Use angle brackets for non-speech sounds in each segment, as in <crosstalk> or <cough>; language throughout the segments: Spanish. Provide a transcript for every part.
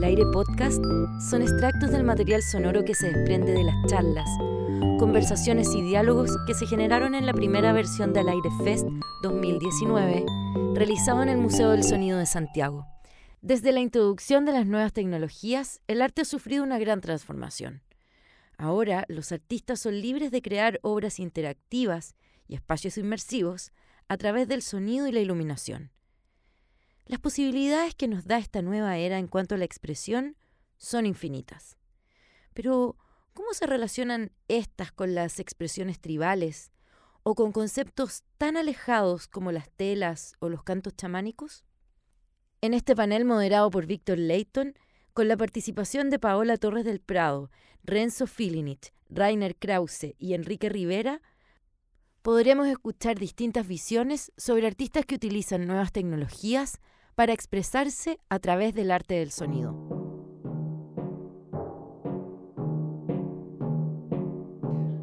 Al aire podcast son extractos del material sonoro que se desprende de las charlas, conversaciones y diálogos que se generaron en la primera versión del Aire Fest 2019, realizado en el Museo del Sonido de Santiago. Desde la introducción de las nuevas tecnologías, el arte ha sufrido una gran transformación. Ahora los artistas son libres de crear obras interactivas y espacios inmersivos a través del sonido y la iluminación. Las posibilidades que nos da esta nueva era en cuanto a la expresión son infinitas. Pero, ¿cómo se relacionan estas con las expresiones tribales o con conceptos tan alejados como las telas o los cantos chamánicos? En este panel moderado por Víctor Leighton, con la participación de Paola Torres del Prado, Renzo Filinich, Rainer Krause y Enrique Rivera, podremos escuchar distintas visiones sobre artistas que utilizan nuevas tecnologías para expresarse a través del arte del sonido.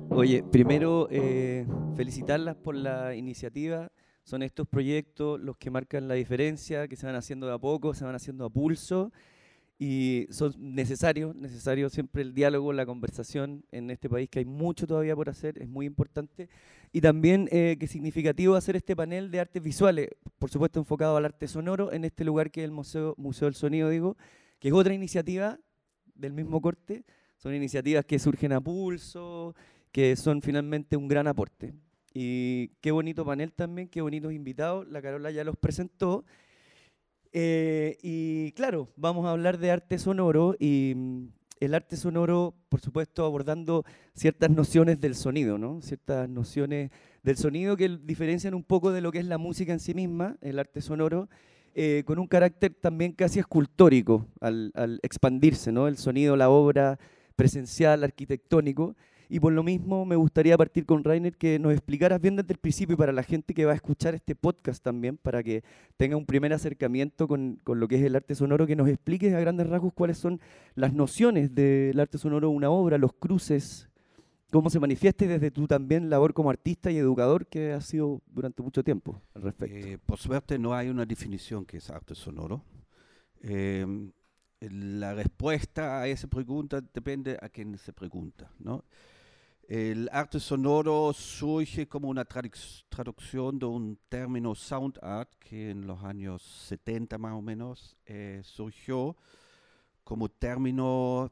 Oye, primero eh, felicitarlas por la iniciativa. Son estos proyectos los que marcan la diferencia, que se van haciendo de a poco, se van haciendo a pulso y son necesarios, necesario siempre el diálogo, la conversación en este país, que hay mucho todavía por hacer, es muy importante. Y también eh, que significativo hacer este panel de artes visuales, por supuesto enfocado al arte sonoro, en este lugar que es el Museo, Museo del Sonido, digo, que es otra iniciativa del mismo corte, son iniciativas que surgen a pulso, que son finalmente un gran aporte. Y qué bonito panel también, qué bonitos invitados, la Carola ya los presentó. Eh, y claro, vamos a hablar de arte sonoro y mm, el arte sonoro, por supuesto, abordando ciertas nociones del sonido. Ciertas nociones del sonido que diferencian un poco de lo que es la música en sí misma, el arte sonoro, eh, con un carácter también casi escultórico al, al expandirse. El sonido, la obra presencial, arquitectónico. Y por lo mismo me gustaría partir con Rainer que nos explicaras bien desde el principio para la gente que va a escuchar este podcast también, para que tenga un primer acercamiento con, con lo que es el arte sonoro, que nos expliques a grandes rasgos cuáles son las nociones del arte sonoro una obra, los cruces, cómo se manifieste desde tu también labor como artista y educador que ha sido durante mucho tiempo al respecto. Eh, por suerte no hay una definición que es arte sonoro. Eh, la respuesta a esa pregunta depende a quién se pregunta, ¿no? El arte sonoro surge como una traducción de un término sound art que en los años 70 más o menos eh, surgió como término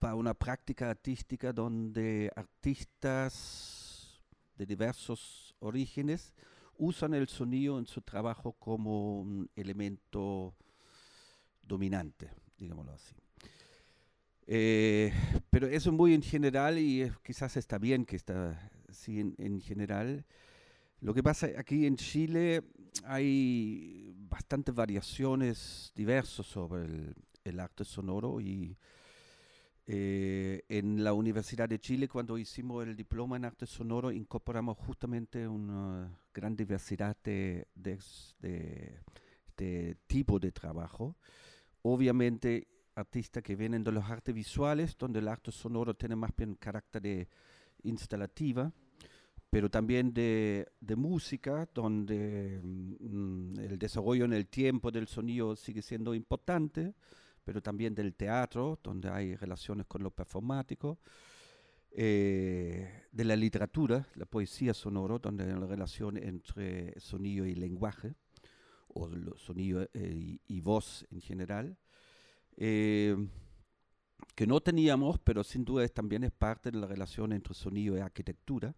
para una práctica artística donde artistas de diversos orígenes usan el sonido en su trabajo como un elemento dominante, digámoslo así. Eh, pero eso muy en general y quizás está bien que está así en, general. Lo que pasa aquí en Chile hay bastantes variaciones diversas sobre el, arte sonoro y eh, en la Universidad de Chile cuando hicimos el diploma en arte sonoro incorporamos justamente una gran diversidad de, de, de tipo de trabajo. Obviamente artistas que vienen de los artes visuales, donde el arte sonoro tiene más bien carácter de instalativa, pero también de, música, donde mm, el desarrollo en el tiempo del sonido sigue siendo importante, pero también del teatro, donde hay relaciones con lo performático, eh, de la literatura, la poesía sonoro, donde hay la relación entre sonido y lenguaje, o sonido eh, y voz en general eh, que no teníamos, pero sin duda también es parte de la relación entre sonido y arquitectura,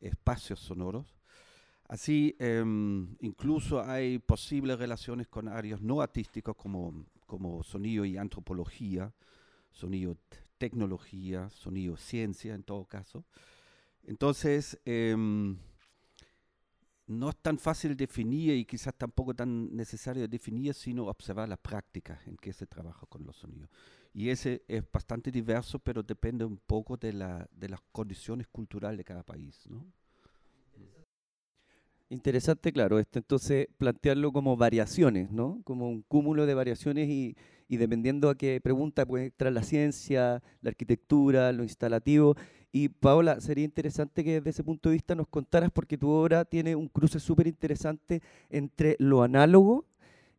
espacios sonoros. Así, em, incluso hay posibles relaciones con áreas no artísticas como, como sonido y antropología, sonido tecnología, sonido ciencia en todo caso. Entonces, em, no es tan fácil definir y quizás tampoco tan necesario definir, sino observar la práctica en que se trabaja con los sonidos. Y ese es bastante diverso, pero depende un poco de, la, de las condiciones culturales de cada país. ¿no? Interesante, claro, esto entonces plantearlo como variaciones, ¿no? Como un cúmulo de variaciones y, y dependiendo a qué pregunta puede entrar la ciencia, la arquitectura, lo instalativo. Y Paola, sería interesante que desde ese punto de vista nos contaras, porque tu obra tiene un cruce súper interesante entre lo análogo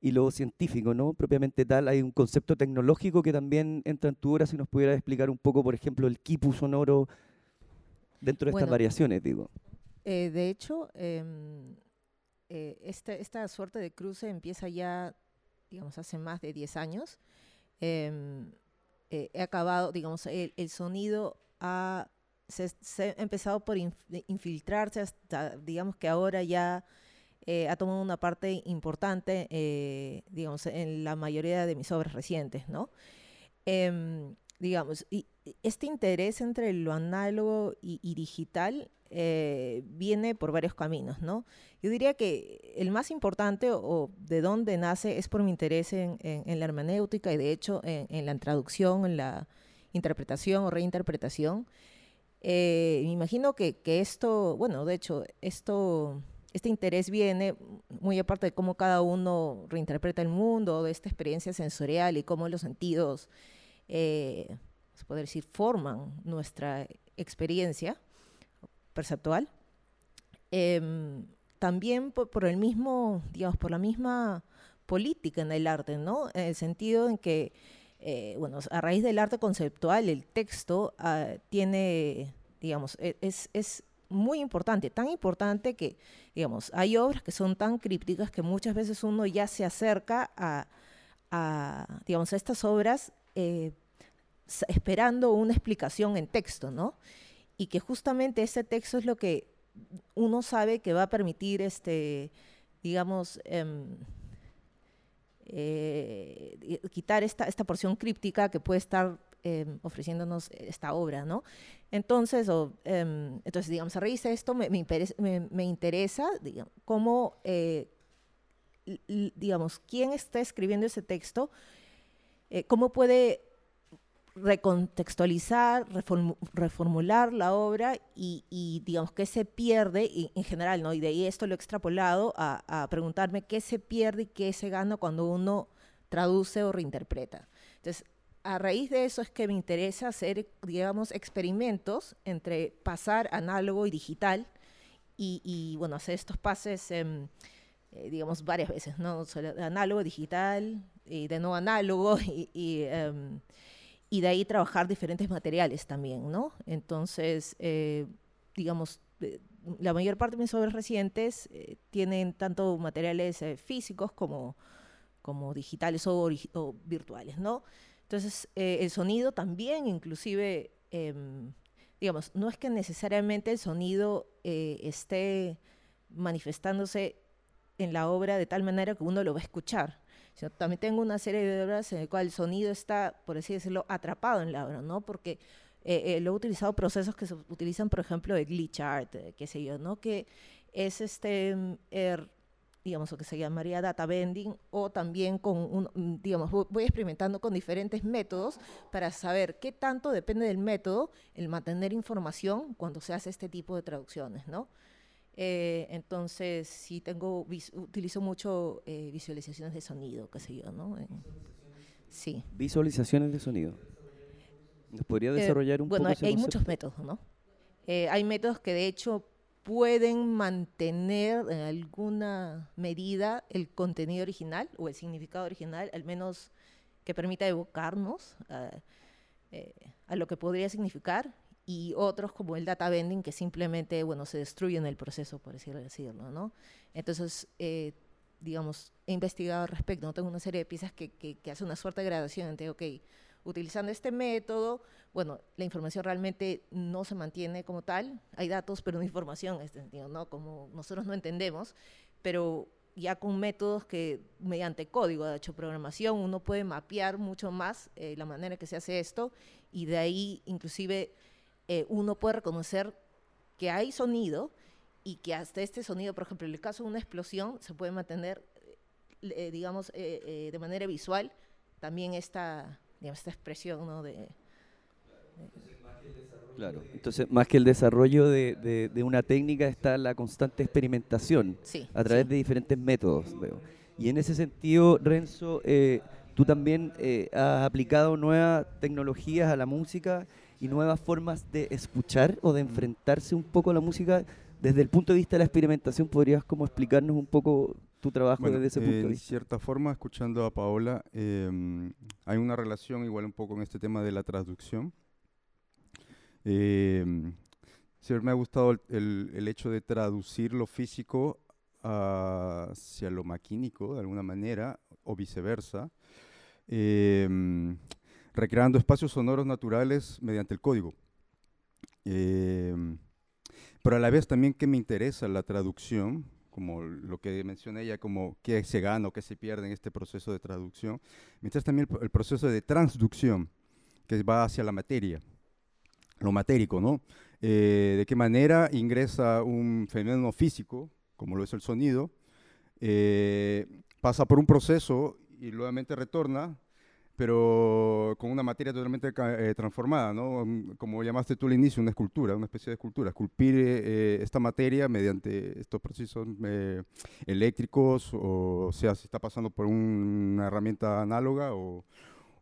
y lo científico, ¿no? Propiamente tal, hay un concepto tecnológico que también entra en tu obra, si nos pudieras explicar un poco, por ejemplo, el quipu sonoro dentro de estas variaciones, digo. Eh, de hecho, em, eh, esta, suerte de cruce empieza ya, digamos, hace más de 10 años. Em, eh, he acabado, digamos, el, sonido ha, se, ha empezado por infiltrarse hasta, digamos que ahora ya eh, ha tomado una parte importante, eh, digamos, en la mayoría de mis obras recientes, ¿no? Digamos, y este interés entre lo análogo y, digital eh, viene por varios caminos, ¿no? Yo diría que el más importante o, de dónde nace es por mi interés en, la hermenéutica y de hecho en, la traducción, en la interpretación o reinterpretación. me imagino que, que, esto, bueno, de hecho, esto este interés viene muy aparte de cómo cada uno reinterpreta el mundo, de esta experiencia sensorial y cómo los sentidos, eh, decir, forman nuestra experiencia perceptual. Em, también por, el mismo, digamos, por la misma política en el arte, ¿no? En el sentido en que, eh, bueno, a raíz del arte conceptual, el texto ah, tiene, digamos, e, es, es muy importante, tan importante que, digamos, hay obras que son tan crípticas que muchas veces uno ya se acerca a, digamos, a estas obras eh, esperando una explicación en texto, ¿no? Y que justamente ese texto es lo que uno sabe que va a permitir, este, digamos, em, eh, quitar esta, esta porción críptica que puede estar Em, ofreciéndonos esta obra, ¿no? Entonces, em, entonces digamos, a raíz de esto me, me, interesa, digamos, cómo, eh, digamos, quién está escribiendo ese texto, eh, cómo puede recontextualizar, reformular la obra y, digamos, qué se pierde en general, ¿no? Y de ahí esto lo he extrapolado a, a preguntarme qué se pierde y qué se gana cuando uno traduce o reinterpreta. Entonces, a raíz de eso es que me interesa hacer, digamos, experimentos entre pasar análogo y digital y, bueno, hacer estos pases, eh, digamos, varias veces, ¿no? análogo, digital y de no análogo <laughs> y, em, y, de ahí trabajar diferentes materiales también, ¿no? Entonces, eh, digamos, la mayor parte de mis obras recientes eh, tienen tanto materiales físicos como, como digitales o, o virtuales, ¿no? Entonces, eh, el sonido también, inclusive, em, digamos, no es que necesariamente el sonido eh, esté manifestándose en la obra de tal manera que uno lo va a escuchar. También tengo una serie de obras en las cuales el sonido está, por así decirlo, atrapado en la obra, ¿no? Porque eh, lo he utilizado procesos que se utilizan, por ejemplo, de glitch art, qué sé yo, ¿no? Que es este, er, digamos, lo que se llamaría data bending, o también con, un, mm, digamos, voy experimentando con diferentes métodos para saber qué tanto depende del método el mantener información cuando se hace este tipo de traducciones, ¿no? Eh, entonces, sí tengo, utilizo mucho eh, visualizaciones de sonido, qué sé yo, ¿no? sí. Visualizaciones de sonido. ¿Nos podría eh, desarrollar un poco Bueno, hay muchos métodos, ¿no? hay métodos que de hecho pueden mantener en alguna medida el contenido original o el significado original, al menos que permita evocarnos eh, a lo que podría significar, y otros como el data bending que simplemente, bueno, se destruyen en el proceso, por decirlo, ¿no? Entonces, eh, digamos, he investigado al respecto, ¿no? Tengo una serie de piezas que, que, que hace una suerte de gradación entre, ok, utilizando este método, bueno, la información realmente no se mantiene como tal, hay datos, pero no información, en este sentido, ¿no? Como nosotros no entendemos, pero ya con métodos que mediante código, de hecho programación, uno puede mapear mucho más eh, la manera que se hace esto y de ahí inclusive eh, uno puede reconocer que hay sonido y que hasta este sonido, por ejemplo, en el caso de una explosión, se puede mantener, eh, digamos, de manera visual también esta, esta expresión ¿no? de, Claro, entonces más que el desarrollo de, de, una técnica está la constante experimentación a través de diferentes métodos. Y en ese sentido, Renzo, eh, tú también eh, has aplicado nuevas tecnologías a la música y nuevas formas de escuchar o de enfrentarse un poco a la música. Desde el punto de vista de la experimentación, ¿podrías como explicarnos un poco tu trabajo Bueno, desde ese punto de en vista? cierta forma, escuchando a Paola, em, hay una relación igual un poco en este tema de la traducción. Em, siempre me ha gustado el, el- el hecho de traducir lo físico hacia lo maquínico, de alguna manera, o viceversa, em, recreando espacios sonoros naturales mediante el código. Em, pero a la vez también que me interesa la traducción, como lo que menciona ella, como qué se gana o qué se pierde en este proceso de traducción, me interesa también el, el proceso de transducción, que va hacia la materia, lo matérico, ¿no? Eh, de qué manera ingresa un fenómeno físico, como lo es el sonido, eh, pasa por un proceso y nuevamente retorna, pero con una materia totalmente eh, transformada, ¿no? Como llamaste tú al inicio, una escultura, una especie de escultura, esculpir eh, esta materia mediante estos procesos eléctricos, o sea, si está pasando por un- una herramienta análoga o,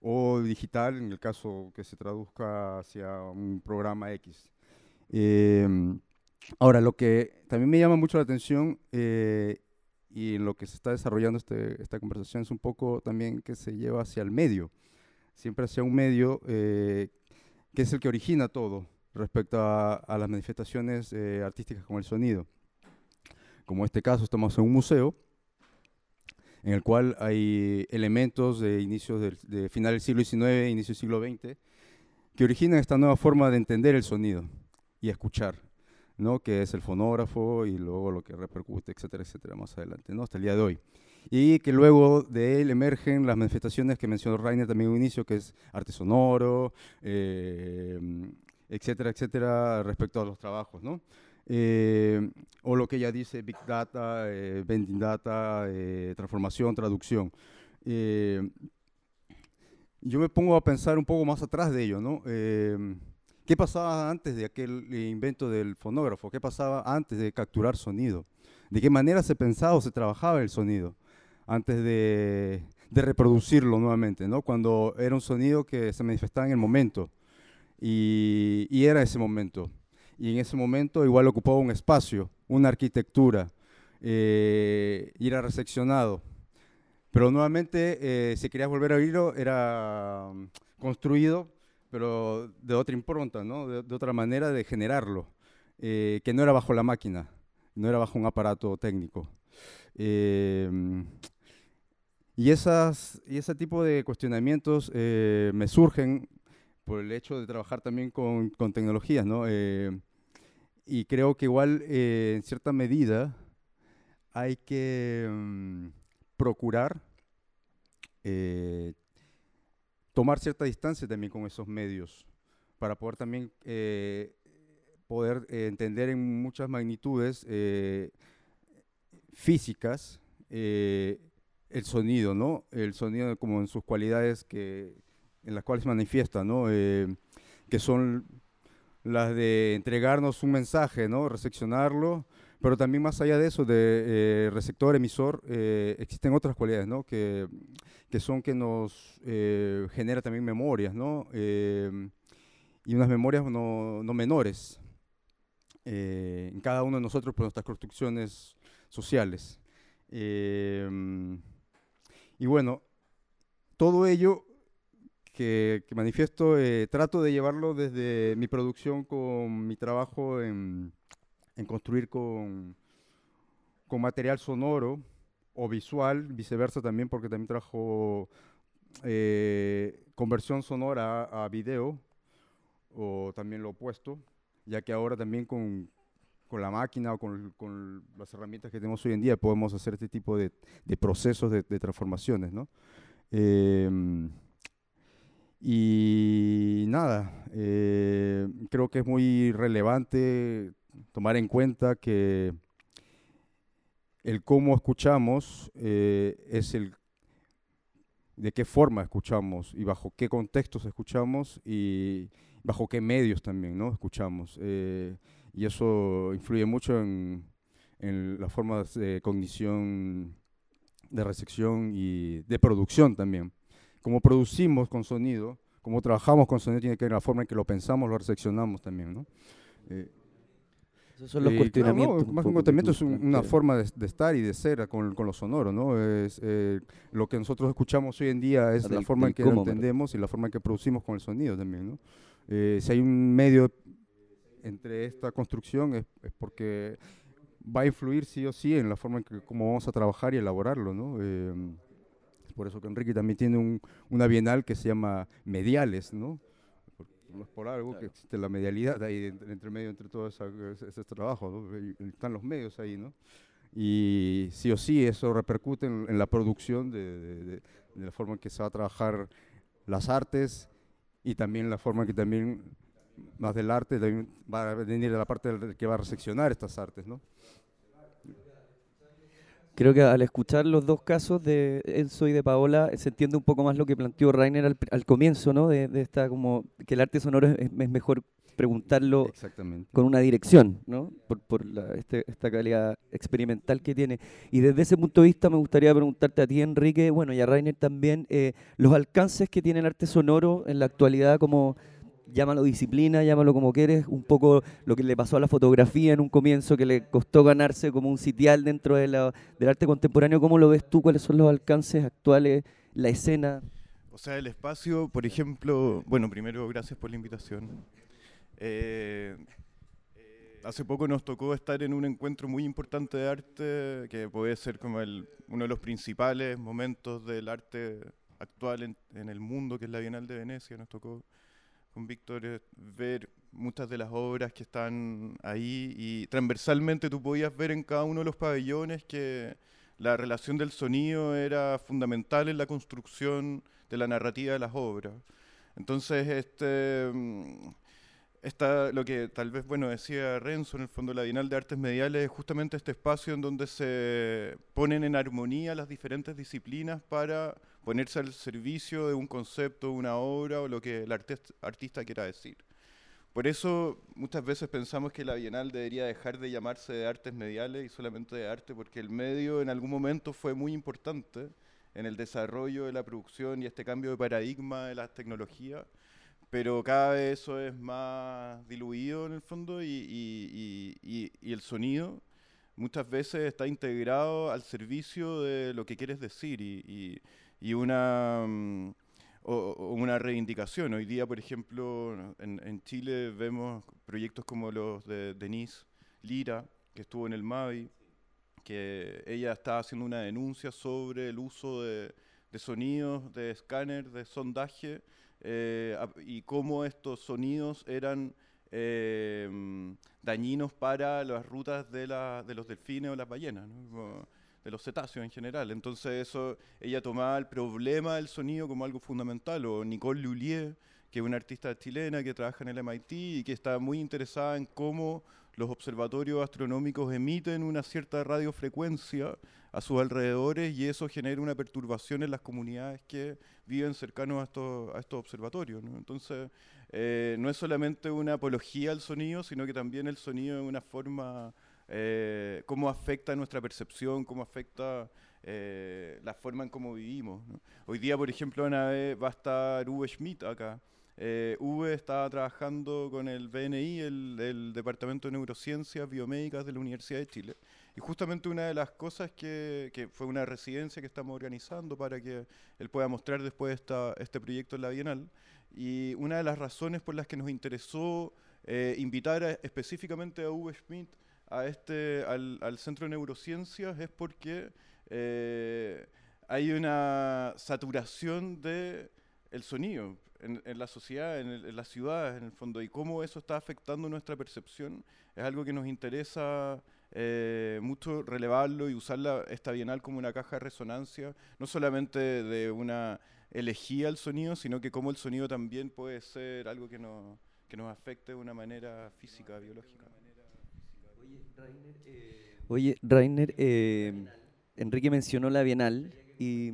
o digital, en el caso que se traduzca hacia un programa X. Ahora, lo que también me llama mucho la atención eh, y en lo que se está desarrollando este- esta conversación es un poco también que se lleva hacia el medio, siempre hacia un medio eh, que es el que origina todo respecto a, a las manifestaciones eh, artísticas con el sonido. Como en este caso estamos en un museo en el cual hay elementos de inicios del de final del siglo XIX, inicio del siglo XX, que originan esta nueva forma de entender el sonido y escuchar. ¿No? que es el fonógrafo y luego lo que repercute, etcétera, etcétera, más adelante, ¿no? hasta el día de hoy. Y que luego de él emergen las manifestaciones que mencionó Rainer también un inicio, que es arte sonoro, eh, etcétera, etcétera, respecto a los trabajos, ¿no? Eh, o lo que ella dice, Big Data, eh, Vending Data, eh, transformación, traducción. Eh, yo me pongo a pensar un poco más atrás de ello, ¿no? ¿Qué pasaba antes de aquel invento del fonógrafo? ¿Qué pasaba antes de capturar sonido? ¿De qué manera se pensaba o se trabajaba el sonido antes de, de reproducirlo nuevamente? ¿no? Cuando era un sonido que se manifestaba en el momento y, y era ese momento. Y en ese momento igual ocupaba un espacio, una arquitectura eh, y era reseccionado. Pero nuevamente, eh, si querías volver a oírlo, era mm, construido pero de otra impronta, ¿no? de, de otra manera de generarlo, eh, que no era bajo la máquina, no era bajo un aparato técnico. Eh, y, esas, y ese tipo de cuestionamientos eh, me surgen por el hecho de trabajar también con, con tecnologías, ¿no? Eh, y creo que igual, eh, en cierta medida, hay que mm, procurar eh, tomar cierta distancia también con esos medios para poder también eh, poder eh, entender en muchas magnitudes eh, físicas eh, el sonido, ¿no? El sonido como en sus cualidades que, en las cuales se manifiesta, ¿no? Eh, que son las de entregarnos un mensaje, ¿no? Reseccionarlo, pero también más allá de eso, de eh, receptor, emisor, existen otras cualidades, ¿no? Que, que son que nos eh, genera también memorias, ¿no? Eh, y unas memorias no, no menores eh, en cada uno de nosotros por nuestras construcciones sociales. Eh, y bueno, todo ello que, que manifiesto, eh, trato de llevarlo desde mi producción con mi trabajo en, en construir con, con material sonoro o visual, viceversa también, porque también trabajo eh, conversión sonora a, a video, o también lo opuesto, ya que ahora también con, con la máquina o con, con, las herramientas que tenemos hoy en día podemos hacer este tipo de, de procesos de, de, transformaciones, ¿no? Eh, y nada, eh, creo que es muy relevante tomar en cuenta que el cómo escuchamos eh, es el de qué forma escuchamos y bajo qué contextos escuchamos y bajo qué medios también ¿no? escuchamos. Eh, y eso influye mucho en, en las formas de cognición, de recepción y de producción también. Como producimos con sonido, como trabajamos con sonido, tiene que ver la forma en que lo pensamos, lo recepcionamos también. ¿no? Eh, Esos son los Y, cuestionamientos. claro, no, un más que un cuestionamiento es un- una forma de, de estar y de ser con, con lo sonoro, ¿no? Es, eh, lo que nosotros escuchamos hoy en día es Ah, la forma en que cómo, lo entendemos y la forma en que producimos con el sonido también, ¿no? Eh, si hay un medio entre esta construcción es, es porque va a influir sí o sí en la forma en que cómo vamos a trabajar y elaborarlo, ¿no? Eh, es por eso que Enrique también tiene un- una bienal que se llama Mediales, ¿no? Por- algo que existe la medialidad ahí entre, medio entre todo esa- ese, ese trabajo, ¿no? Están los medios ahí, ¿no? Y sí o sí eso repercute en, en la producción de, de- de- de la forma en que se va a trabajar las artes y también la forma en que también más del arte también va a venir de la parte del que va a reseccionar estas artes, ¿no? Creo que al escuchar los dos casos de Enzo y de Paola se entiende un poco más lo que planteó Rainer al, al comienzo, ¿no? De, de esta como que el arte sonoro es, es mejor preguntarlo con una dirección, ¿no? Por, por la- este- esta calidad experimental que tiene. Y desde ese punto de vista me gustaría preguntarte a ti, Enrique, bueno, y a Rainer también, eh, los alcances que tiene el arte sonoro en la actualidad como, llámalo disciplina, llámalo como quieres, un poco lo que le pasó a la fotografía en un comienzo, que le costó ganarse como un sitial dentro de la- del arte contemporáneo, ¿cómo lo ves tú? ¿Cuáles son los alcances actuales, la escena? O sea, el espacio, por ejemplo, bueno, primero gracias por la invitación. Eh, hace poco nos tocó estar en un encuentro muy importante de arte, que puede ser como el, uno de los principales momentos del arte actual en, en el mundo, que es la Bienal de Venecia. Nos tocó con Víctor ver muchas de las obras que están ahí y transversalmente tú podías ver en cada uno de los pabellones que la relación del sonido era fundamental en la construcción de la narrativa de las obras. Entonces, este, esta, lo que tal vez, bueno, decía Renzo, en el fondo la Bienal de Artes Mediales es justamente este espacio en donde se ponen en armonía las diferentes disciplinas para ponerse al servicio de un concepto, una obra o lo que el artist- artista quiera decir. Por eso muchas veces pensamos que la Bienal debería dejar de llamarse de artes mediales y solamente de arte, porque el medio en algún momento fue muy importante en el desarrollo de la producción y este cambio de paradigma de las tecnologías, pero cada vez eso es más diluido en el fondo y, y- y- y- el sonido muchas veces está integrado al servicio de lo que quieres decir y, una, mm, o- o una reivindicación. Hoy día, por ejemplo, en, en Chile vemos proyectos como los de Denise Lira, que estuvo en el MAVI, que ella está haciendo una denuncia sobre el uso de, de sonidos, de escáner, de sondaje, eh, y cómo estos sonidos eran eh, dañinos para las rutas de, la- de los delfines o las ballenas, ¿no? Como de los cetáceos en general. Entonces eso, ella tomaba el problema del sonido como algo fundamental, o Nicole Lullier, que es una artista chilena que trabaja en el MIT y que está muy interesada en cómo los observatorios astronómicos emiten una cierta radiofrecuencia a sus alrededores y eso genera una perturbación en las comunidades que viven cercanos a estos, observatorios. Entonces, eh, no es solamente una apología al sonido, sino que también el sonido es una forma, eh, cómo afecta nuestra percepción, cómo afecta eh, la forma en cómo vivimos. Hoy día, por ejemplo, van a ver- va a estar Uwe Schmidt acá. Eh, Uwe estaba trabajando con el BNI, el, el Departamento de Neurociencias Biomédicas de la Universidad de Chile. Y justamente una de las cosas que, que fue una residencia que estamos organizando para que él pueda mostrar después esta, este proyecto en la Bienal. Y una de las razones por las que nos interesó eh, invitar a- específicamente a Uwe Schmidt a este, al, al Centro de Neurociencias es porque eh, hay una saturación de el sonido en, en la sociedad, en, el- en las ciudades, en el fondo, y cómo eso está afectando nuestra percepción, es algo que nos interesa eh, mucho relevarlo y usar la- esta bienal como una caja de resonancia, no solamente de una elegía al sonido, sino que cómo el sonido también puede ser algo que nos, que nos afecte de una manera física, biológica. Oye, Rainer, eh, Enrique mencionó la Bienal y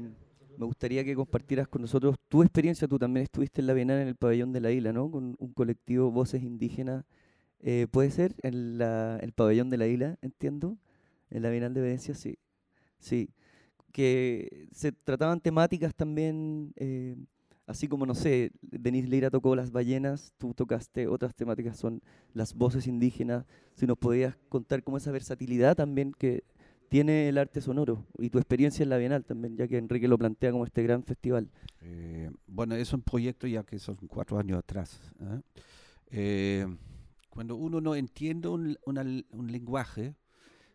me gustaría que compartieras con nosotros tu experiencia. Tú también estuviste en la Bienal en el pabellón de la isla, ¿no? Con un colectivo Voces Indígenas. Eh, ¿Puede ser? En la, el pabellón de la isla, entiendo. En la Bienal de Venecia, sí. Sí. Que se trataban temáticas también eh, así como, no sé, Denise Leira tocó las ballenas, tú tocaste otras temáticas, son las voces indígenas, si nos podías contar cómo esa versatilidad también que tiene el arte sonoro y tu experiencia en la Bienal también, ya que Enrique lo plantea como este gran festival. Eh, bueno, es un proyecto ya que son cuatro años atrás. ¿eh? Eh, cuando uno no entiende un, lenguaje,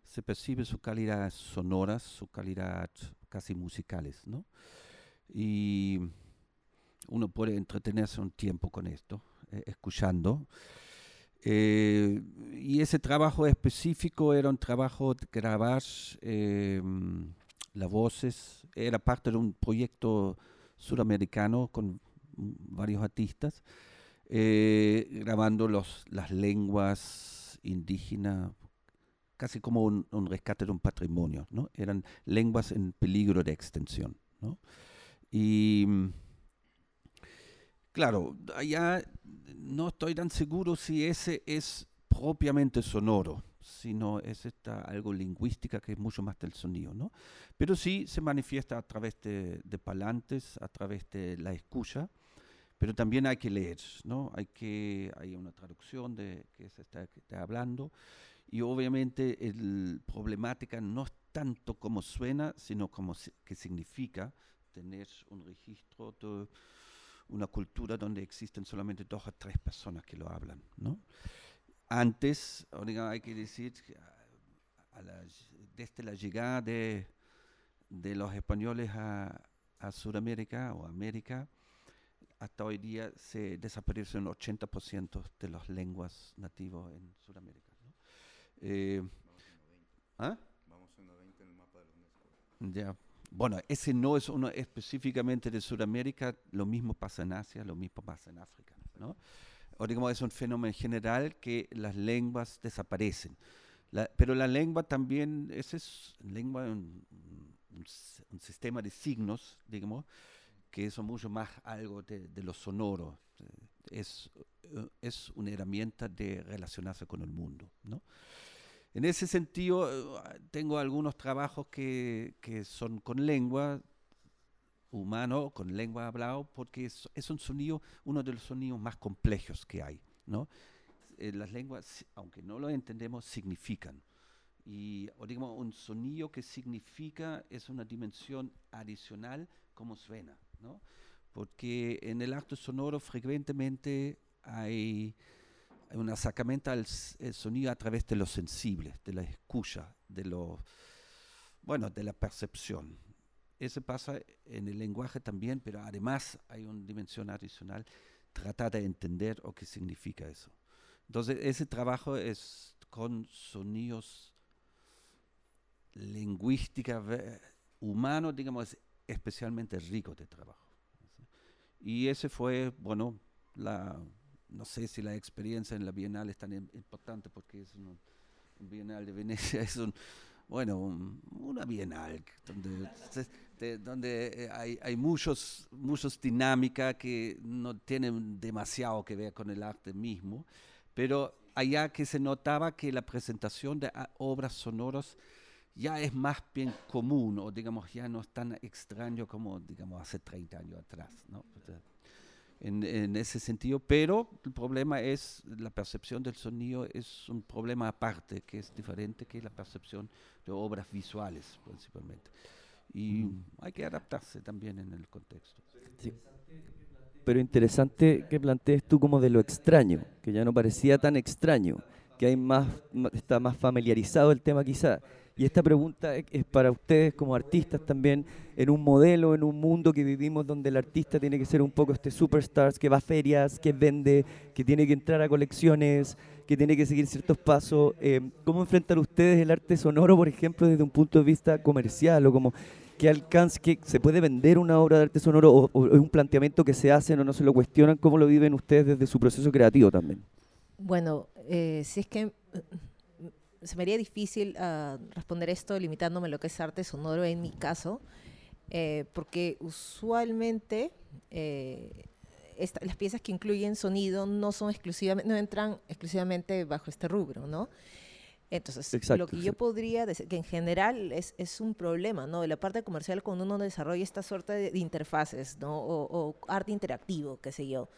se percibe su calidad sonoras, su calidad casi musicales, ¿no? Y uno puede entretenerse un tiempo con esto, escuchando. Eh, y ese trabajo específico era un trabajo de grabar eh, las voces, era parte de un proyecto suramericano con varios artistas, eh, grabando los, las lenguas indígenas, casi como un, rescate de un patrimonio, ¿no? Eran lenguas en peligro de extensión, ¿no? Y claro, allá no estoy tan seguro si ese es propiamente sonoro, sino es esta, algo lingüística que es mucho más del sonido, ¿no? Pero sí se manifiesta a través de, palantes, a través de la escucha, pero también hay que leer, ¿no? Hay que hay una traducción de que se está, hablando y obviamente la problemática no es tanto como suena, sino como que significa tener un registro de una cultura donde existen solamente dos o tres personas que lo hablan, ¿no? Antes, hay que decir, desde la llegada de, de los españoles a, a Sudamérica o América, hasta hoy día se desaparecen un 80% de las lenguas nativas en Sudamérica. ¿no? Eh, ¿ah? Vamos en 90 en el mapa de la UNESCO. Ya, bueno, ese no es uno específicamente de Sudamérica, lo mismo pasa en Asia, lo mismo pasa en África, ¿no? O digamos, es un fenómeno general que las lenguas desaparecen. pero la lengua también, ese es lengua, un, un, sistema de signos, digamos, que es mucho más algo de, de lo sonoro. Es, es una herramienta de relacionarse con el mundo, ¿no? En ese sentido, eh, tengo algunos trabajos que, son con lengua humano, con lengua hablado, porque es, un sonido, uno de los sonidos más complejos que hay. ¿no? Eh, las lenguas, aunque no lo entendemos, significan. Y digamos, un sonido que significa es una dimensión adicional como suena. ¿no? Porque en el acto sonoro frecuentemente hay un acercamiento al sonido a través de lo sensible, de la escucha, de lo, bueno, de la percepción. Eso pasa en el lenguaje también, pero además hay una dimensión adicional, tratar de entender o qué significa eso. Entonces, ese trabajo es con sonidos lingüística humanos, digamos, especialmente rico de trabajo. Y ese fue, bueno, la, no sé si la experiencia en la Bienal es tan importante porque es un, Bienal de Venecia, <laughs> es un, bueno, una Bienal donde, donde eh, hay, hay, muchos, muchos dinámicas que no tienen demasiado que ver con el arte mismo, pero allá que se notaba que la presentación de obras sonoras ya es más bien común, o digamos, ya no es tan extraño como, digamos, hace 30 años atrás, ¿no? En, ese sentido, pero el problema es la percepción del sonido es un problema aparte, que es diferente que la percepción de obras visuales principalmente. Y hay que adaptarse también en el contexto. Pero interesante que plantees tú como de lo extraño, que ya no parecía tan extraño, que hay más, está más familiarizado el tema quizá. Y esta pregunta es para ustedes como artistas también, en un modelo, en un mundo que vivimos donde el artista tiene que ser un poco este superstars, que va a ferias, que vende, que tiene que entrar a colecciones, que tiene que seguir ciertos pasos. Eh, ¿Cómo enfrentan ustedes el arte sonoro, por ejemplo, desde un punto de vista comercial o como qué alcance, que se puede vender una obra de arte sonoro o, es un planteamiento que se hace o no se lo cuestionan? ¿Cómo lo viven ustedes desde su proceso creativo también? Bueno, eh, si es que se me haría difícil uh, responder esto limitándome a lo que es arte sonoro en mi caso, eh, porque usualmente eh, esta, las piezas que incluyen sonido no son exclusivamente, no entran exclusivamente bajo este rubro, ¿no? Entonces, Exacto, lo que yo podría decir, que en general es, es un problema, ¿no? De la parte comercial cuando uno desarrolla esta suerte de, de interfaces, ¿no? O, o arte interactivo, qué sé yo.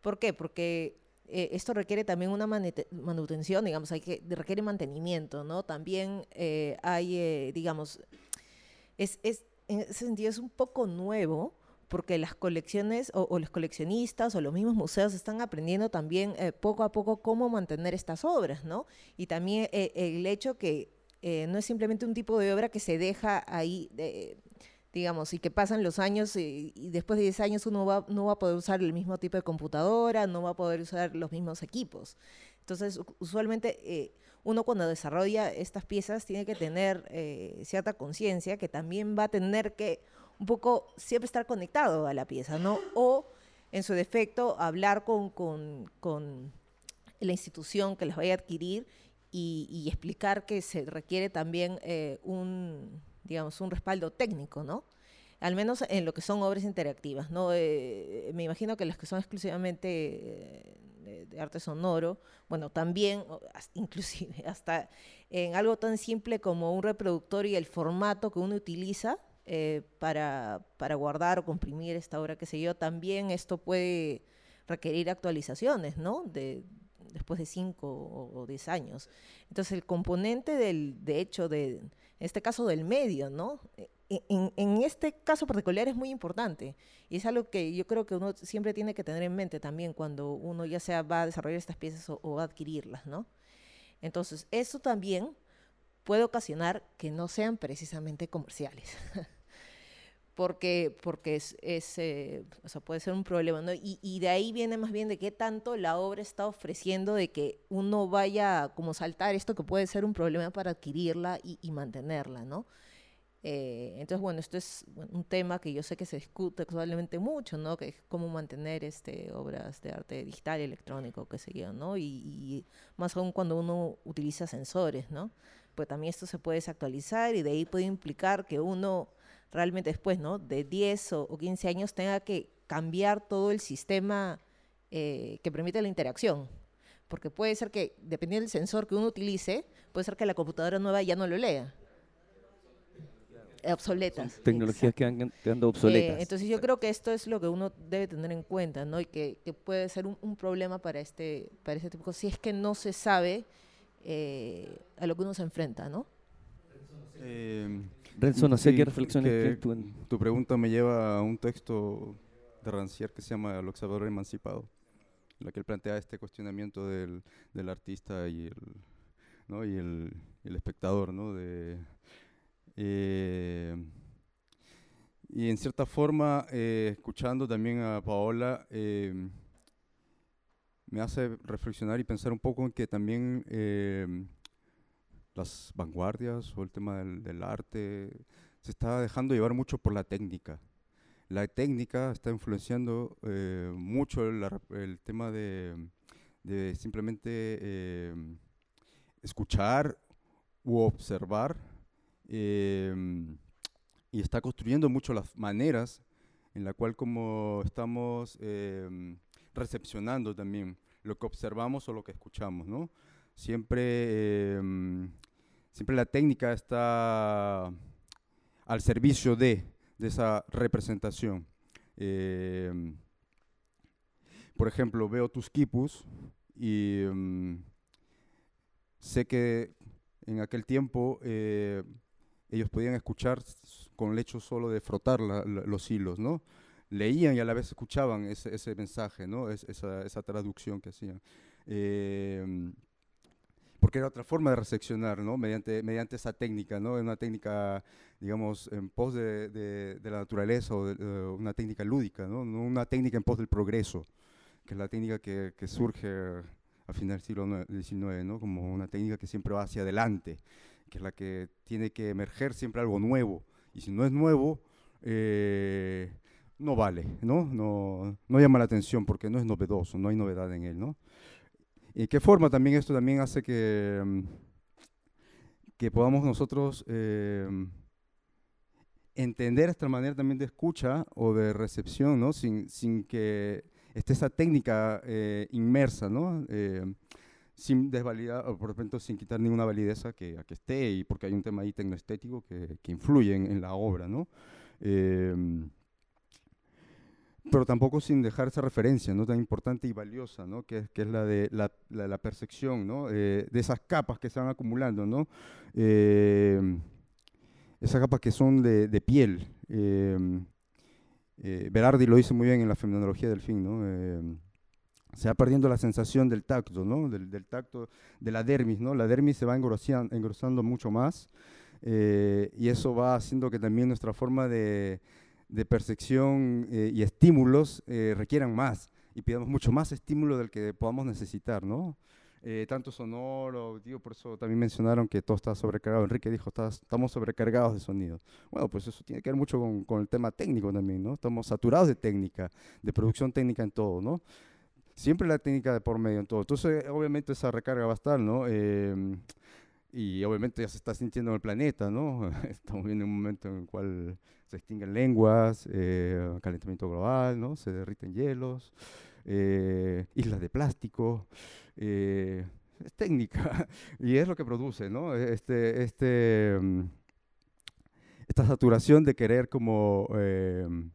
¿Por qué? Porque eh, esto requiere también una manutención, digamos, hay que, requiere mantenimiento, ¿no? También eh, hay, eh, digamos, es, en ese sentido es un poco nuevo porque las colecciones o, o los coleccionistas o los mismos museos están aprendiendo también poco a poco cómo mantener estas obras, ¿no? Y también el hecho que no es simplemente un tipo de obra que se deja ahí, digamos, y que pasan los años y, después de 10 años uno va, no va a poder usar el mismo tipo de computadora, no va a poder usar los mismos equipos. Entonces, usualmente eh, uno cuando desarrolla estas piezas tiene que tener eh, cierta conciencia que también va a tener que un poco siempre estar conectado a la pieza, ¿no? O, en su defecto, hablar con, con- con la institución que las vaya a adquirir y, y explicar que se requiere también eh, un, digamos, un respaldo técnico, ¿no? Al menos en lo que son obras interactivas, ¿no? Eh, me imagino que las que son exclusivamente eh, de, arte sonoro, bueno, también, <laughs> inclusive hasta en algo tan simple como un reproductor y el formato que uno utiliza eh, para, para guardar o comprimir esta obra, qué sé yo, también esto puede requerir actualizaciones, ¿no? De, después de cinco o, diez años. Entonces, el componente del, de hecho, de, en este caso del medio, ¿no? E- En, en este caso particular es muy importante y es algo que yo creo que uno siempre tiene que tener en mente también cuando uno ya sea va a desarrollar estas piezas o, o va a adquirirlas, ¿no? Entonces, eso también puede ocasionar que no sean precisamente comerciales. <laughs> porque porque es, es, eh, o sea, puede ser un problema, ¿no? Y, y de ahí viene más bien de qué tanto la obra está ofreciendo de que uno vaya a como saltar esto que puede ser un problema para adquirirla y, y mantenerla, ¿no? Eh, entonces, bueno, esto es un tema que yo sé que se discute actualmente mucho, ¿no? Que es cómo mantener este, obras de arte digital, electrónico, qué sé yo, ¿no? Y, y más aún cuando uno utiliza sensores, ¿no? Pues también esto se puede desactualizar y de ahí puede implicar que uno realmente después, ¿no? De 10 o, o 15 años tenga que cambiar todo el sistema eh, que permite la interacción. Porque puede ser que, dependiendo del sensor que uno utilice, puede ser que la computadora nueva ya no lo lea. Obsoletas. Tecnologías que van quedando obsoletas. Eh, entonces yo creo que esto es lo que uno debe tener en cuenta, ¿no? Y que, que puede ser un, un problema para este, para este tipo de cosas, si es que no se sabe eh, a lo que uno se enfrenta, ¿no? Eh, Renzo, no sé sí, qué reflexiones tienes tú en- Tu pregunta me lleva a un texto de Rancière que se llama El observador emancipado, en la que él plantea este cuestionamiento del, del artista y el, ¿no? y el, el espectador, ¿no? De, eh, y en cierta forma, eh, escuchando también a Paola, eh, me hace reflexionar y pensar un poco en que también eh, las vanguardias o el tema del, del arte se está dejando llevar mucho por la técnica. La técnica está influenciando eh, mucho el, el tema de, de simplemente eh, escuchar u observar eh, y está construyendo mucho las maneras en la cual como estamos eh, recepcionando también lo que observamos o lo que escuchamos, ¿no? Siempre, eh, siempre la técnica está al servicio de, de esa representación. Eh, por ejemplo, veo tus quipus y mm, sé que en aquel tiempo eh, ellos podían escuchar con el hecho solo de frotar la- la- los hilos, ¿no? Leían y a la vez escuchaban ese, ese mensaje, ¿no? Es- esa, esa traducción que hacían. Eh, porque era otra forma de recepcionar, ¿no? Mediante, mediante esa técnica, ¿no? Una técnica, digamos, en pos de, de- de la naturaleza o de, una técnica lúdica, ¿no? No una técnica en pos del progreso, que es la técnica que, que surge a final del siglo XIX, ¿no? Como una técnica que siempre va hacia adelante, que es la que tiene que emerger siempre algo nuevo. Y si no es nuevo, eh, no vale, ¿no? No, no llama la atención porque no es novedoso, no hay novedad en él, ¿no? ¿Y qué forma también esto también hace que, mm, que podamos nosotros eh, entender esta manera también de escucha o de recepción, ¿no? Sin, sin que esté esa técnica eh, inmersa, ¿no? Eh, sin desvalidar, por ejemplo, sin quitar ninguna validez a que, a que esté, y porque hay un tema ahí tecnoestético que, que influye en, en la obra, ¿no? Pero tampoco sin dejar esa referencia ¿no? tan importante y valiosa, ¿no? que, que es la de la, la, percepción ¿no? Eh, de esas capas que se van acumulando, ¿no? Eh, esas capas que son de, piel. Eh, eh, Berardi lo dice muy bien en la fenomenología del fin, ¿no? Se va perdiendo la sensación del tacto, ¿no? Del, del, tacto de la dermis, ¿no? La dermis se va engrosando, engrosando mucho más y eso va haciendo que también nuestra forma de, de percepción eh, y estímulos eh, requieran más y pidamos mucho más estímulo del que podamos necesitar, ¿no? Eh, tanto sonoro, digo, por eso también mencionaron que todo está sobrecargado. Enrique dijo, estamos sobrecargados de sonido. Bueno, pues eso tiene que ver mucho con, con, el tema técnico también, ¿no? Estamos saturados de técnica, de producción técnica en todo, ¿no? Siempre la técnica de por medio en todo. Entonces, obviamente esa recarga va a estar, ¿no? Eh, y obviamente ya se está sintiendo en el planeta, ¿no? <laughs> Estamos viendo un momento en el cual se extinguen lenguas, eh, calentamiento global, ¿no? Se derriten hielos, eh, islas de plástico, eh, es técnica <laughs> y es lo que produce, ¿no? Este, este, um, esta saturación de querer como em,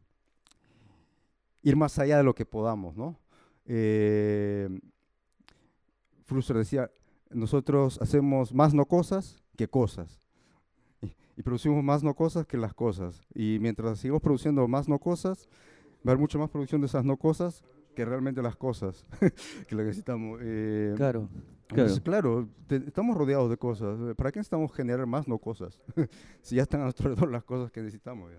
ir más allá de lo que podamos, ¿no? Eh, Flusser decía, nosotros hacemos más no cosas que cosas. Y, y, producimos más no cosas que las cosas. Y mientras sigamos produciendo más no cosas, va a haber mucho más producción de esas no cosas que realmente las cosas <laughs> que lo necesitamos. Eh, claro. Claro, entonces, claro te, estamos rodeados de cosas. ¿Para qué necesitamos generar más no cosas? <laughs> si ya están a nuestro alrededor las cosas que necesitamos. Ya.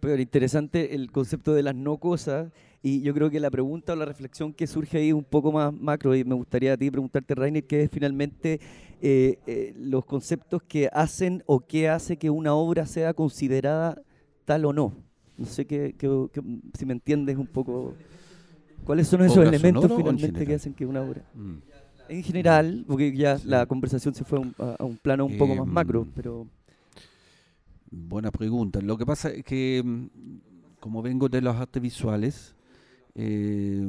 Pero interesante el concepto de las no cosas y yo creo que la pregunta o la reflexión que surge ahí un poco más macro y me gustaría a ti preguntarte, Rainer, que es finalmente eh, eh, los conceptos que hacen o qué hace que una obra sea considerada tal o no. No sé qué, qué, qué, si me entiendes un poco. ¿Cuáles son esos elementos finalmente que hacen que una obra? Mm. En general, porque ya sí. la conversación se fue a un, a un plano un eh, poco más macro, pero... Buena pregunta. Lo que pasa es que, mm, como vengo de los artes visuales, eh,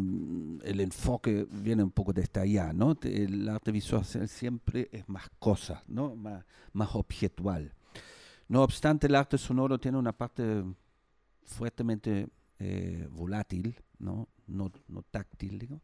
el enfoque viene un poco desde allá, ¿no? El arte visual siempre es más cosa, ¿no? Más, más objetual. No obstante, el arte sonoro tiene una parte fuertemente eh, volátil, ¿no? No, no táctil, digo.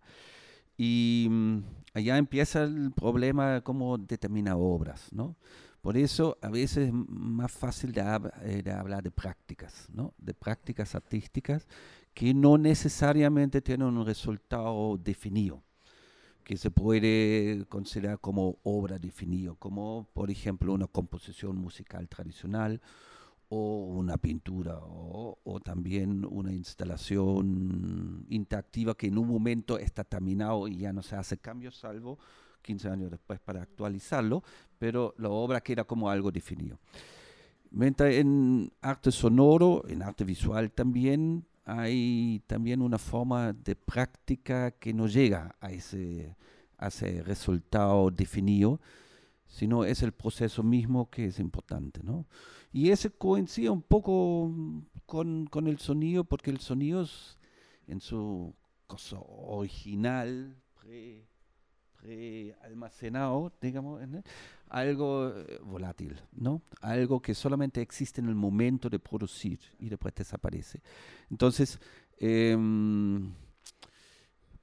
Y um, allá empieza el problema de cómo determina obras, ¿no? Por eso a veces es más fácil de, hab de, hablar de prácticas, ¿no? De prácticas artísticas que no necesariamente tienen un resultado definido, que se puede considerar como obra definida, como por ejemplo una composición musical tradicional, o una pintura o, o, también una instalación interactiva que en un momento está terminado y ya no se hace cambios salvo 15 años después para actualizarlo, pero la obra queda como algo definido. Mientras en arte sonoro, en arte visual también, hay también una forma de práctica que no llega a ese, a ese resultado definido, sino es el proceso mismo que es importante, ¿no? Y ese coincide un poco con, con el sonido, porque el sonido es en su cosa original, pre, pre almacenado, digamos, ¿eh? algo eh, volátil, ¿no? Algo que solamente existe en el momento de producir y después desaparece. Entonces, eh,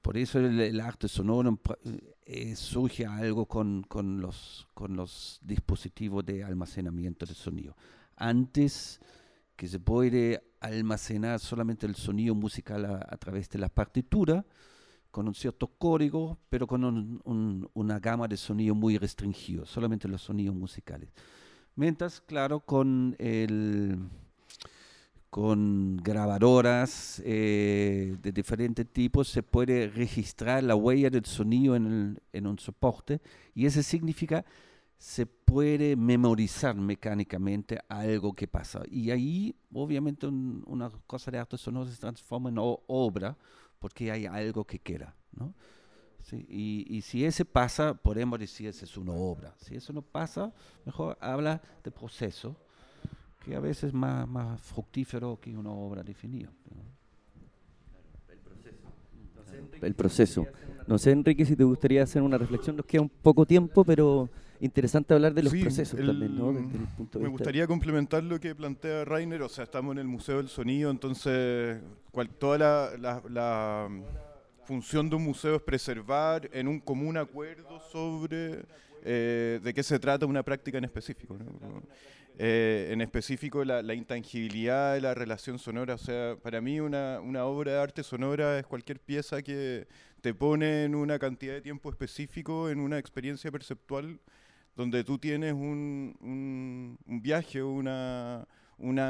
por eso el, el arte sonoro eh, surge algo con, con, los, con los dispositivos de almacenamiento de sonido. Antes que se puede almacenar solamente el sonido musical a, a través de la partitura, con un cierto código, pero con un, un, una gama de sonido muy restringido, solamente los sonidos musicales. Mientras, claro, con, con grabadoras eh, de diferentes tipos se puede registrar la huella del sonido en, el, en un soporte y eso significa se puede memorizar mecánicamente algo que pasa. Y ahí, obviamente, un, una cosa de arte sonoro se transforma en obra, porque hay algo que queda. ¿no? Sí, y, y, si ese pasa, podemos decir esa es una obra. Si eso no pasa, mejor habla de proceso, que a veces es más, más fructífero que una obra definida. ¿no? El proceso. Entonces, el proceso. No sé, Enrique, si te gustaría hacer una reflexión. Nos queda un poco tiempo, pero interesante hablar de los Sí, procesos el- también, ¿no? Desde el punto de Me vista- gustaría complementar lo que plantea Rainer, o sea, estamos en el Museo del Sonido, entonces cual- toda la, la- la función de un museo es preservar en un común acuerdo sobre eh, de qué se trata una práctica en específico. ¿no? Eh, en específico la, la intangibilidad de la relación sonora, o sea, para mí una, una obra de arte sonora es cualquier pieza que te pone en una cantidad de tiempo específico, en una experiencia perceptual donde tú tienes un, viaje, una,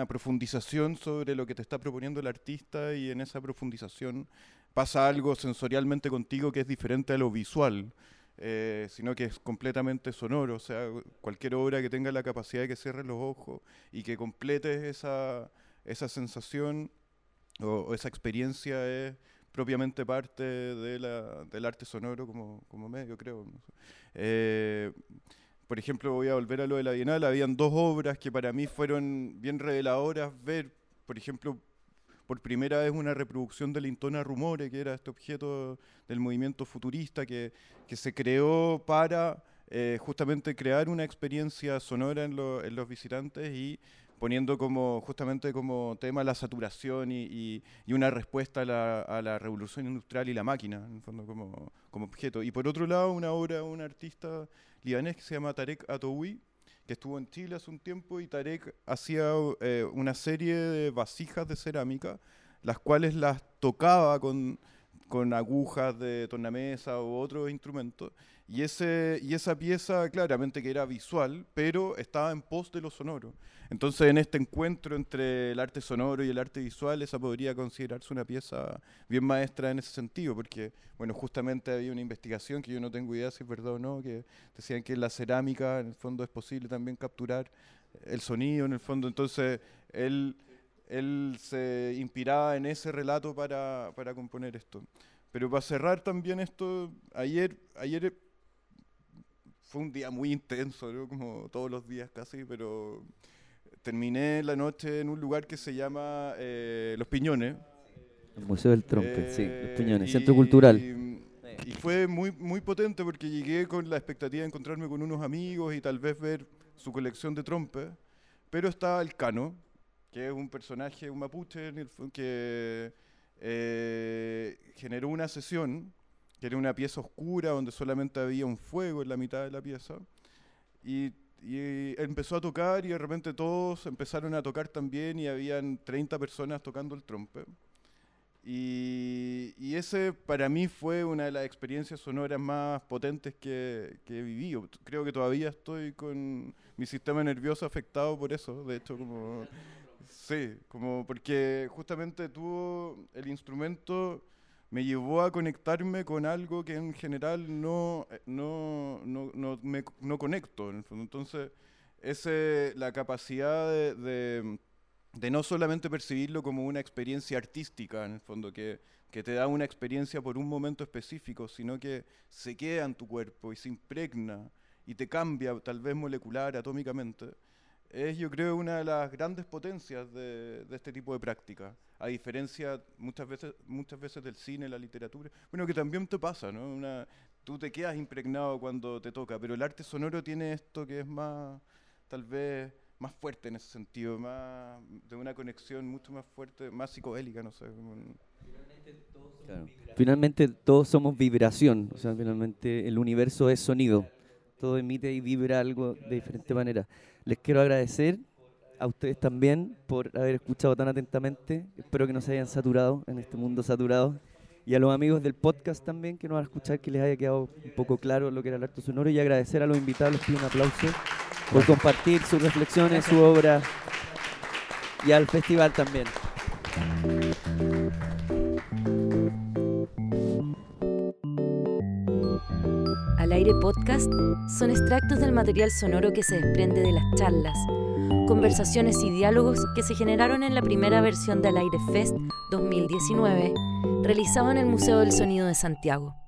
profundización sobre lo que te está proponiendo el artista y en esa profundización pasa algo sensorialmente contigo que es diferente a lo visual, eh, sino que es completamente sonoro. O sea, cualquier obra que tenga la capacidad de que cierres los ojos y que completes esa, esa sensación o, esa experiencia es propiamente parte de la- del arte sonoro como, como medio, creo. Eh, por ejemplo, voy a volver a lo de la Bienal, habían dos obras que para mí fueron bien reveladoras ver, por ejemplo, por primera vez una reproducción de la Intona Rumore, que era este objeto del movimiento futurista que, que se creó para eh, justamente crear una experiencia sonora en, lo- en los visitantes y poniendo como justamente como tema la saturación y, y- y una respuesta a la, a la revolución industrial y la máquina, en el fondo como, como objeto. Y por otro lado, una obra un artista libanés que se llama Tarek Atoui, que estuvo en Chile hace un tiempo y Tarek hacía eh, una serie de vasijas de cerámica, las cuales las tocaba con, con agujas de tornamesa u otros instrumentos. Y, ese, y esa pieza claramente que era visual, pero estaba en pos de lo sonoro. Entonces en este encuentro entre el arte sonoro y el arte visual, esa podría considerarse una pieza bien maestra en ese sentido, porque bueno, justamente había una investigación que yo no tengo idea si es verdad o no, que decían que en la cerámica en el fondo es posible también capturar el sonido en el fondo. Entonces él, él se inspiraba en ese relato para, para componer esto. Pero para cerrar también esto, ayer, ayer fue un día muy intenso, ¿no? como todos los días casi, pero terminé la noche en un lugar que se llama eh, Los Piñones. El Museo del Trompet, sí, Los Eh, Piñones, y- Centro Cultural. Y fue muy, muy potente porque llegué con la expectativa de encontrarme con unos amigos y tal vez ver su colección de trompes. Pero estaba el Cano, que es un personaje, un mapuche, en el fo- que eh, generó una sesión, que era una pieza oscura donde solamente había un fuego en la mitad de la pieza. Y, y empezó a tocar y de repente todos empezaron a tocar también y habían 30 personas tocando el trompe. Y, y ese para mí fue una de las experiencias sonoras más potentes que, que. T- Creo que todavía estoy con mi sistema nervioso afectado por eso. De hecho, como... Sí, como porque justamente tuvo el instrumento me llevó a conectarme con algo que en general no, eh, no, no, no, me, no conecto. En el fondo. Entonces, ese, la capacidad de, de, de no solamente percibirlo como una experiencia artística, en el fondo, que, que te da una experiencia por un momento específico, sino que se queda en tu cuerpo y se impregna y te cambia, tal vez molecular, atómicamente, es yo creo una de las grandes potencias de, de este tipo de práctica, a diferencia muchas veces, muchas veces del cine, la literatura, bueno, que también te pasa, ¿no? Una, tú te quedas impregnado cuando te toca, pero el arte sonoro tiene esto que es más, tal vez, más fuerte en ese sentido, más de una conexión mucho más fuerte, más psicodélica, no sé. como un- Claro. Finalmente todos somos vibración, o sea, finalmente el universo es sonido. Todo emite y vibra algo de diferente manera. Les quiero agradecer a ustedes también por haber escuchado tan atentamente. Espero que no se hayan saturado en este mundo saturado. Y a los amigos del podcast también que nos van a escuchar, que les haya quedado un poco claro lo que era el arte sonoro. Y agradecer a los invitados, les pido un aplauso por compartir sus reflexiones, su obra. Y al festival también. Aire podcast son extractos del material sonoro que se desprende de las charlas, conversaciones y diálogos que se generaron en la primera versión del Aire Fest 2019, realizado en el Museo del Sonido de Santiago.